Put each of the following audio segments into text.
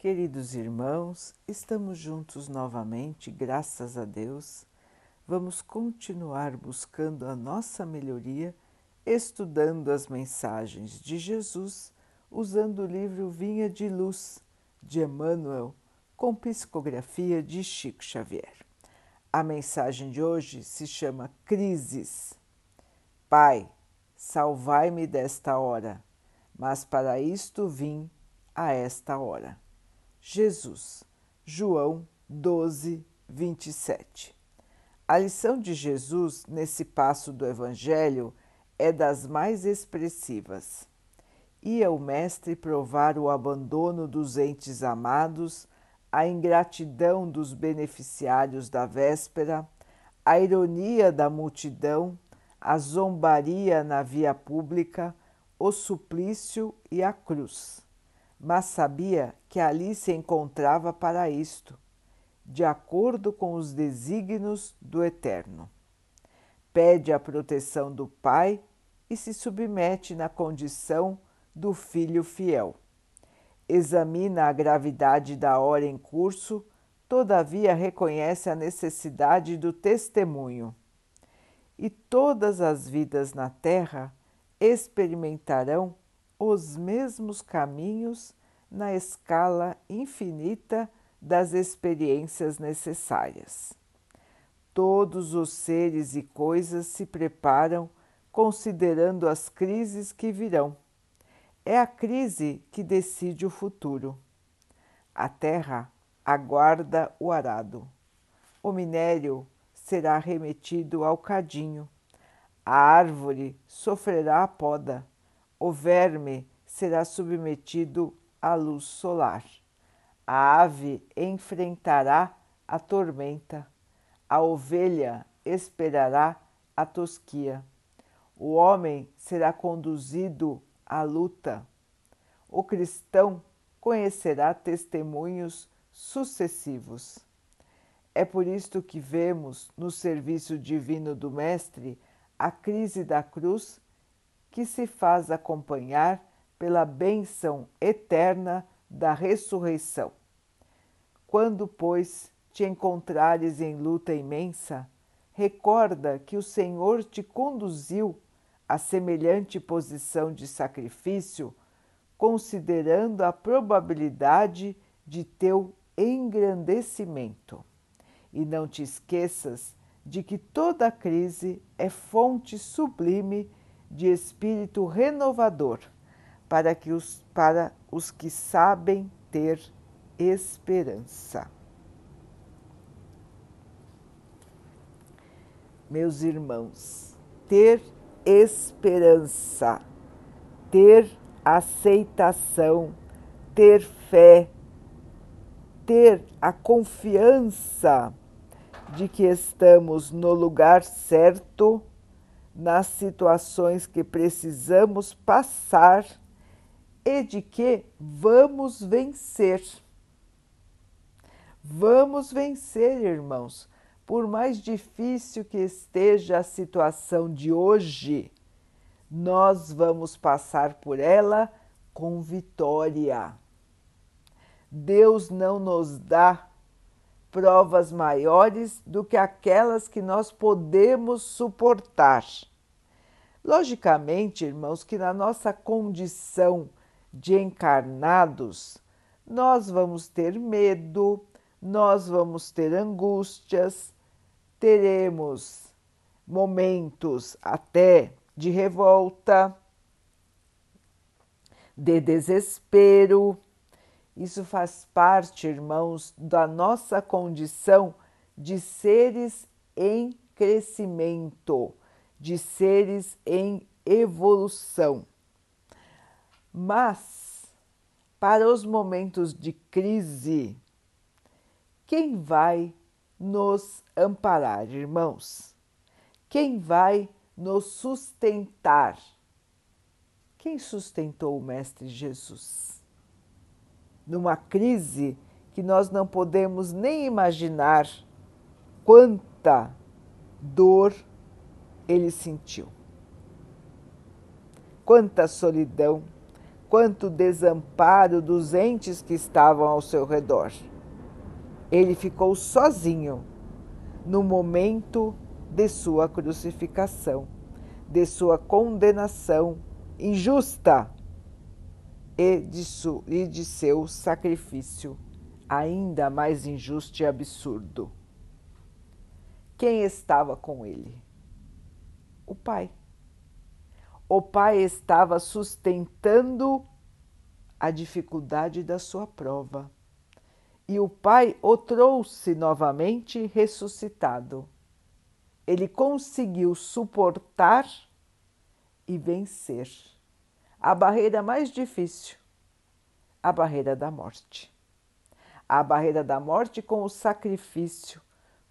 Queridos irmãos, estamos juntos novamente, graças a Deus. Vamos continuar buscando a nossa melhoria, estudando as mensagens de Jesus, usando o livro Vinha de Luz, de Emmanuel, com psicografia de Chico Xavier. A mensagem de hoje se chama Crises. Pai, salvai-me desta hora, mas para isto vim a esta hora. Jesus, João 12, 27. A lição de Jesus nesse passo do Evangelho é das mais expressivas. Ia o Mestre provar o abandono dos entes amados, a ingratidão dos beneficiários da véspera, a ironia da multidão, a zombaria na via pública, o suplício e a cruz mas sabia que ali se encontrava para isto, de acordo com os desígnios do Eterno. Pede a proteção do Pai e se submete na condição do filho fiel. Examina a gravidade da hora em curso, todavia reconhece a necessidade do testemunho. E todas as vidas na Terra experimentarão os mesmos caminhos na escala infinita das experiências necessárias. Todos os seres e coisas se preparam considerando as crises que virão. É a crise que decide o futuro. A terra aguarda o arado. O minério será remetido ao cadinho. A árvore sofrerá a poda o verme será submetido à luz solar. A ave enfrentará a tormenta. A ovelha esperará a tosquia. O homem será conduzido à luta. O cristão conhecerá testemunhos sucessivos. É por isto que vemos no serviço divino do Mestre a crise da cruz que se faz acompanhar pela bênção eterna da ressurreição. Quando, pois, te encontrares em luta imensa, recorda que o Senhor te conduziu a semelhante posição de sacrifício, considerando a probabilidade de teu engrandecimento. E não te esqueças de que toda crise é fonte sublime de espírito renovador para, que os, para os que sabem ter esperança. Meus irmãos, ter esperança, ter aceitação, ter fé, ter a confiança de que estamos no lugar certo nas situações que precisamos passar e de que vamos vencer. Vamos vencer, irmãos. Por mais difícil que esteja a situação de hoje, nós vamos passar por ela com vitória. Deus não nos dá provas maiores do que aquelas que nós podemos suportar. Logicamente, irmãos, que na nossa condição de encarnados, nós vamos ter medo, nós vamos ter angústias, teremos momentos até de revolta, de desespero isso faz parte, irmãos, da nossa condição de seres em crescimento, de seres em evolução. Mas, para os momentos de crise, quem vai nos amparar, irmãos? Quem vai nos sustentar? Quem sustentou o Mestre Jesus? numa crise que nós não podemos nem imaginar quanta dor ele sentiu. Quanta solidão, quanto desamparo dos entes que estavam ao seu redor. Ele ficou sozinho no momento de sua crucificação, de sua condenação injusta e de, su, e de seu sacrifício ainda mais injusto e absurdo. Quem estava com ele? O pai. O pai estava sustentando a dificuldade da sua prova. E o pai o trouxe novamente ressuscitado. Ele conseguiu suportar e vencer a barreira mais difícil, a barreira da morte. A barreira da morte com o sacrifício,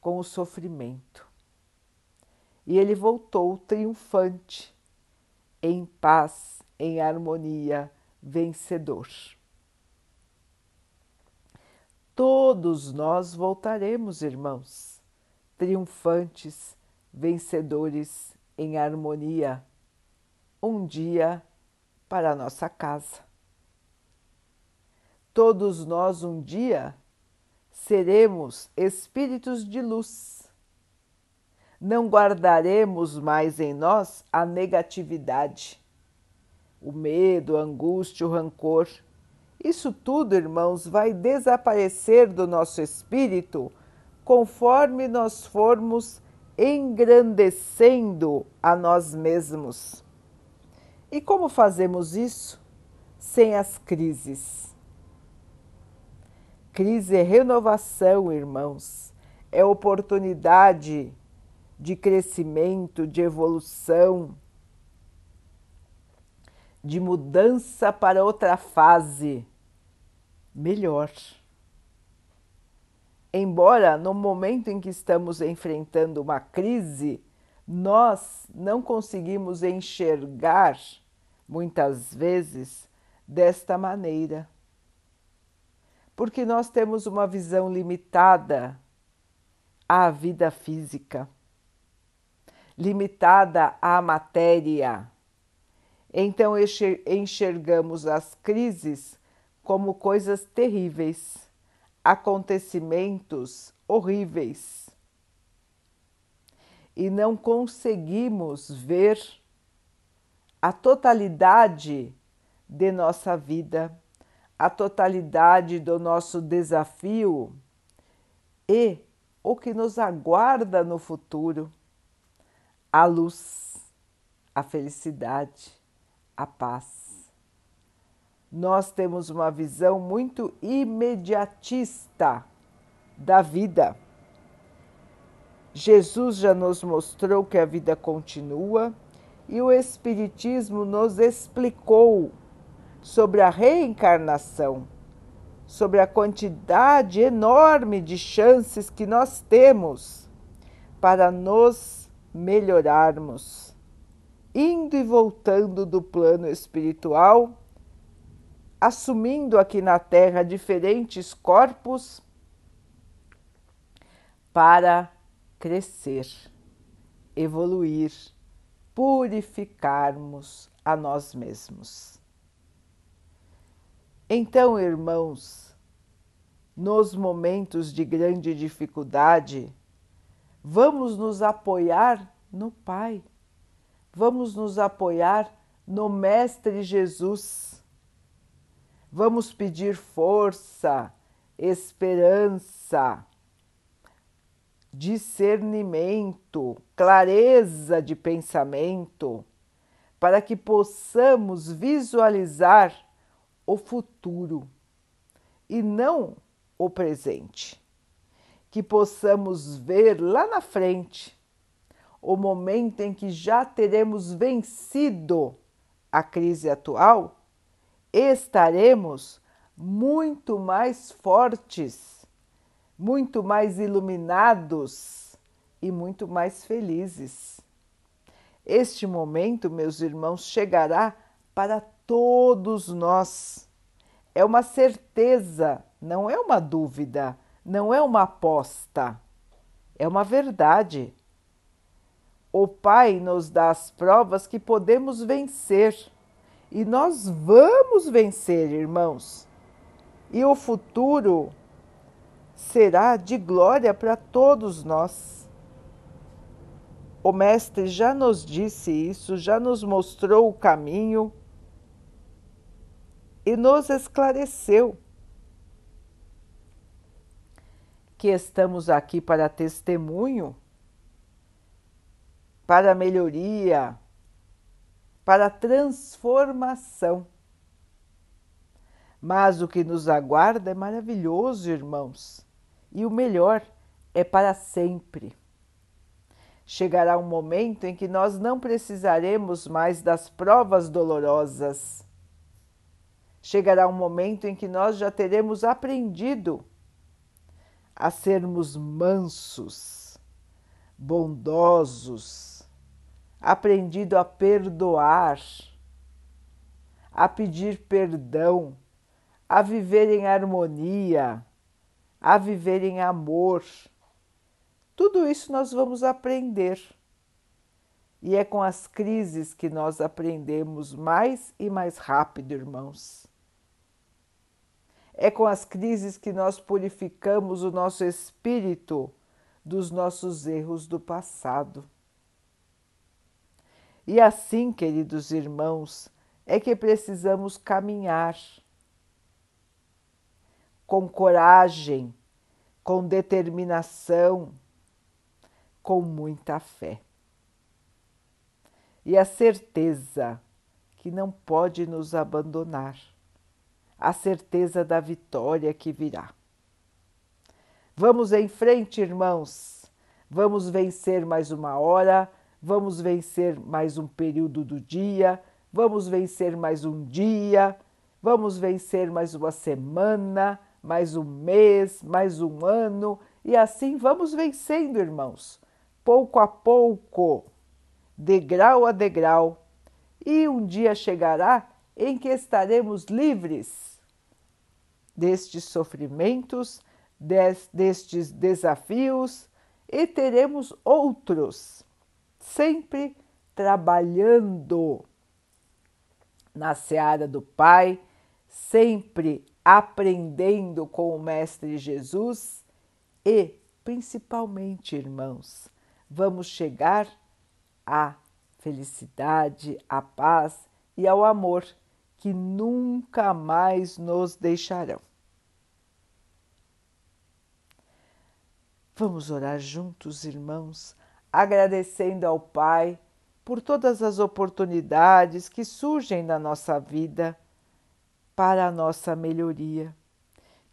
com o sofrimento. E ele voltou triunfante, em paz, em harmonia, vencedor. Todos nós voltaremos, irmãos, triunfantes, vencedores, em harmonia, um dia para nossa casa. Todos nós um dia seremos espíritos de luz. Não guardaremos mais em nós a negatividade, o medo, a angústia, o rancor. Isso tudo, irmãos, vai desaparecer do nosso espírito conforme nós formos engrandecendo a nós mesmos. E como fazemos isso sem as crises? Crise é renovação, irmãos, é oportunidade de crescimento, de evolução, de mudança para outra fase melhor. Embora no momento em que estamos enfrentando uma crise, nós não conseguimos enxergar, muitas vezes, desta maneira. Porque nós temos uma visão limitada à vida física, limitada à matéria. Então enxergamos as crises como coisas terríveis, acontecimentos horríveis e não conseguimos ver a totalidade de nossa vida, a totalidade do nosso desafio e o que nos aguarda no futuro, a luz, a felicidade, a paz. Nós temos uma visão muito imediatista da vida Jesus já nos mostrou que a vida continua e o Espiritismo nos explicou sobre a reencarnação, sobre a quantidade enorme de chances que nós temos para nos melhorarmos, indo e voltando do plano espiritual, assumindo aqui na Terra diferentes corpos para crescer, evoluir, purificarmos a nós mesmos. Então, irmãos, nos momentos de grande dificuldade, vamos nos apoiar no Pai, vamos nos apoiar no Mestre Jesus. Vamos pedir força, esperança, discernimento, clareza de pensamento, para que possamos visualizar o futuro e não o presente. Que possamos ver lá na frente o momento em que já teremos vencido a crise atual, estaremos muito mais fortes muito mais iluminados e muito mais felizes. Este momento, meus irmãos, chegará para todos nós. É uma certeza, não é uma dúvida, não é uma aposta, é uma verdade. O Pai nos dá as provas que podemos vencer E nós vamos vencer, irmãos. E o futuro será de glória para todos nós. O Mestre já nos disse isso, já nos mostrou o caminho e nos esclareceu que estamos aqui para testemunho, para melhoria, para transformação. Mas o que nos aguarda é maravilhoso, irmãos, e o melhor é para sempre. Chegará um momento em que nós não precisaremos mais das provas dolorosas. Chegará um momento em que nós já teremos aprendido a sermos mansos, bondosos, aprendido a perdoar, a pedir perdão, a viver em harmonia, a viver em amor tudo isso nós vamos aprender. E é com as crises que nós aprendemos mais e mais rápido, irmãos. É com as crises que nós purificamos o nosso espírito dos nossos erros do passado. E assim, queridos irmãos, é que precisamos caminhar com coragem, com determinação com muita fé. E a certeza que não pode nos abandonar, a certeza da vitória que virá. Vamos em frente, irmãos. Vamos vencer mais uma hora, vamos vencer mais um período do dia, vamos vencer mais um dia, vamos vencer mais uma semana, mais um mês, mais um ano. E assim vamos vencendo, irmãos. Pouco a pouco, degrau a degrau, e um dia chegará em que estaremos livres destes sofrimentos, destes desafios e teremos outros, sempre trabalhando na seara do Pai, sempre aprendendo com o Mestre Jesus e, principalmente, irmãos, vamos chegar à felicidade, à paz e ao amor que nunca mais nos deixarão. Vamos orar juntos, irmãos, agradecendo ao Pai por todas as oportunidades que surgem na nossa vida para a nossa melhoria,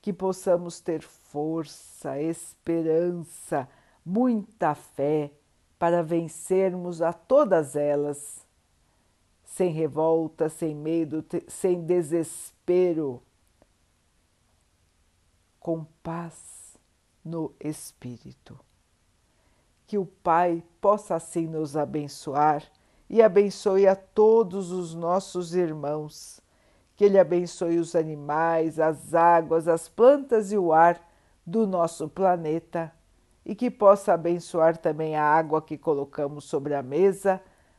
que possamos ter força, esperança, muita fé para vencermos a todas elas, sem revolta, sem medo, sem desespero, com paz no espírito. Que o Pai possa assim nos abençoar e abençoe a todos os nossos irmãos. Que Ele abençoe os animais, as águas, as plantas e o ar do nosso planeta e que possa abençoar também a água que colocamos sobre a mesa,